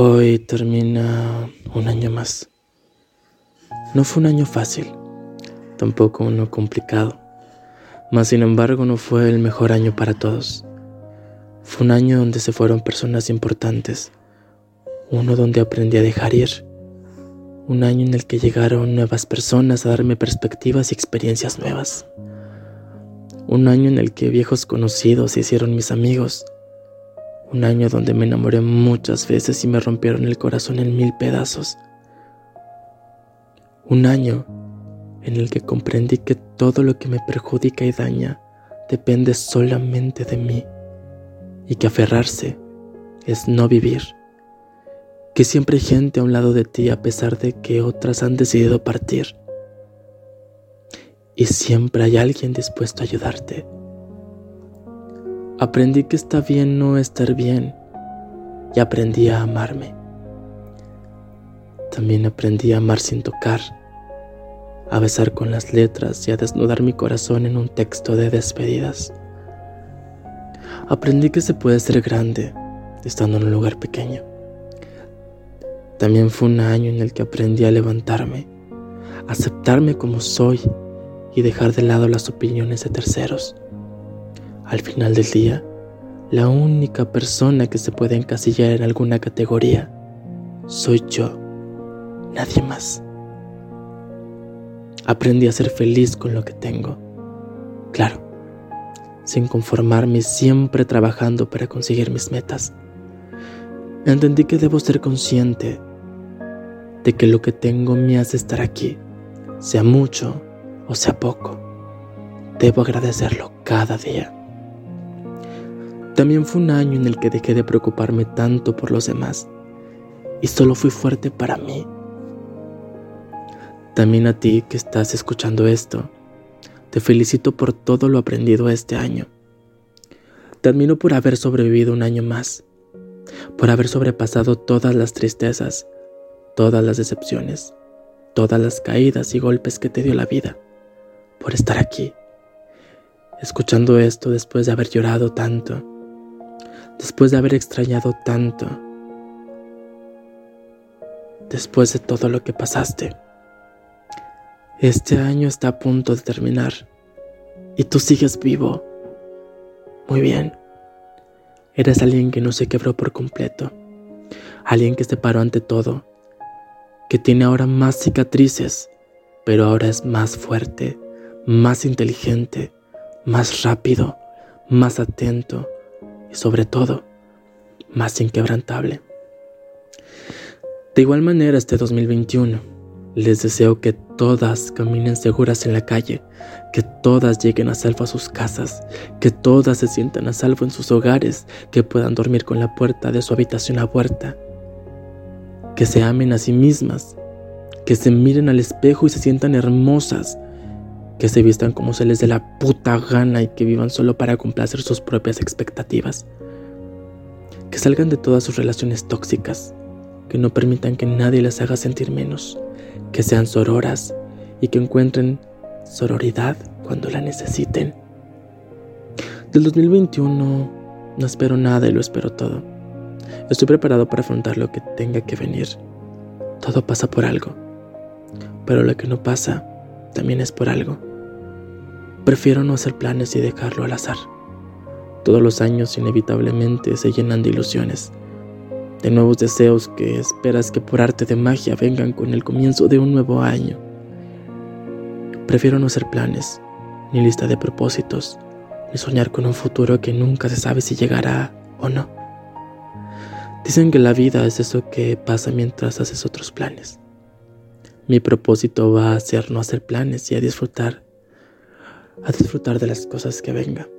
Hoy termina un año más. No fue un año fácil, tampoco uno complicado, mas sin embargo no fue el mejor año para todos. Fue un año donde se fueron personas importantes, uno donde aprendí a dejar ir, un año en el que llegaron nuevas personas a darme perspectivas y experiencias nuevas, un año en el que viejos conocidos se hicieron mis amigos, un año donde me enamoré muchas veces y me rompieron el corazón en mil pedazos. Un año en el que comprendí que todo lo que me perjudica y daña depende solamente de mí y que aferrarse es no vivir. Que siempre hay gente a un lado de ti a pesar de que otras han decidido partir. Y siempre hay alguien dispuesto a ayudarte. Aprendí que está bien no estar bien y aprendí a amarme. También aprendí a amar sin tocar, a besar con las letras y a desnudar mi corazón en un texto de despedidas. Aprendí que se puede ser grande estando en un lugar pequeño. También fue un año en el que aprendí a levantarme, aceptarme como soy y dejar de lado las opiniones de terceros. Al final del día, la única persona que se puede encasillar en alguna categoría soy yo, nadie más. Aprendí a ser feliz con lo que tengo, claro, sin conformarme siempre trabajando para conseguir mis metas. Entendí que debo ser consciente de que lo que tengo me hace estar aquí, sea mucho o sea poco. Debo agradecerlo cada día. También fue un año en el que dejé de preocuparme tanto por los demás y solo fui fuerte para mí. También a ti que estás escuchando esto, te felicito por todo lo aprendido este año. Te por haber sobrevivido un año más, por haber sobrepasado todas las tristezas, todas las decepciones, todas las caídas y golpes que te dio la vida, por estar aquí, escuchando esto después de haber llorado tanto después de haber extrañado tanto, después de todo lo que pasaste. Este año está a punto de terminar y tú sigues vivo. Muy bien. Eres alguien que no se quebró por completo, alguien que se paró ante todo, que tiene ahora más cicatrices, pero ahora es más fuerte, más inteligente, más rápido, más atento, y sobre todo, más inquebrantable. De igual manera, este 2021, les deseo que todas caminen seguras en la calle, que todas lleguen a salvo a sus casas, que todas se sientan a salvo en sus hogares, que puedan dormir con la puerta de su habitación abierta, que se amen a sí mismas, que se miren al espejo y se sientan hermosas, que se vistan como se les dé la puta gana y que vivan solo para complacer sus propias expectativas. Que salgan de todas sus relaciones tóxicas, que no permitan que nadie les haga sentir menos, que sean sororas y que encuentren sororidad cuando la necesiten. Del 2021 no espero nada y lo espero todo. Estoy preparado para afrontar lo que tenga que venir. Todo pasa por algo, pero lo que no pasa también es por algo. Prefiero no hacer planes y dejarlo al azar. Todos los años inevitablemente se llenan de ilusiones, de nuevos deseos que esperas que por arte de magia vengan con el comienzo de un nuevo año. Prefiero no hacer planes, ni lista de propósitos, ni soñar con un futuro que nunca se sabe si llegará o no. Dicen que la vida es eso que pasa mientras haces otros planes. Mi propósito va a ser no hacer planes y a disfrutar a disfrutar de las cosas que vengan.